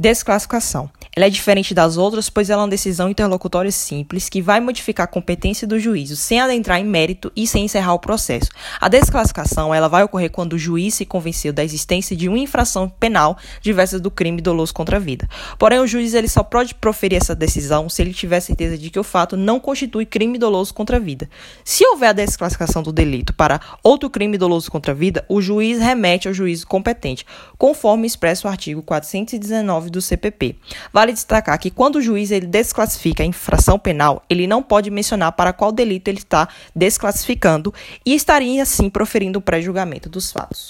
Desclassificação. Ela é diferente das outras, pois ela é uma decisão interlocutória simples que vai modificar a competência do juízo, sem adentrar em mérito e sem encerrar o processo. A desclassificação ela vai ocorrer quando o juiz se convenceu da existência de uma infração penal diversa do crime doloso contra a vida. Porém, o juiz ele só pode proferir essa decisão se ele tiver certeza de que o fato não constitui crime doloso contra a vida. Se houver a desclassificação do delito para outro crime doloso contra a vida, o juiz remete ao juízo competente, conforme expressa o artigo 419 do CPP. Vale destacar que quando o juiz ele desclassifica a infração penal, ele não pode mencionar para qual delito ele está desclassificando e estaria assim proferindo o pré-julgamento dos fatos.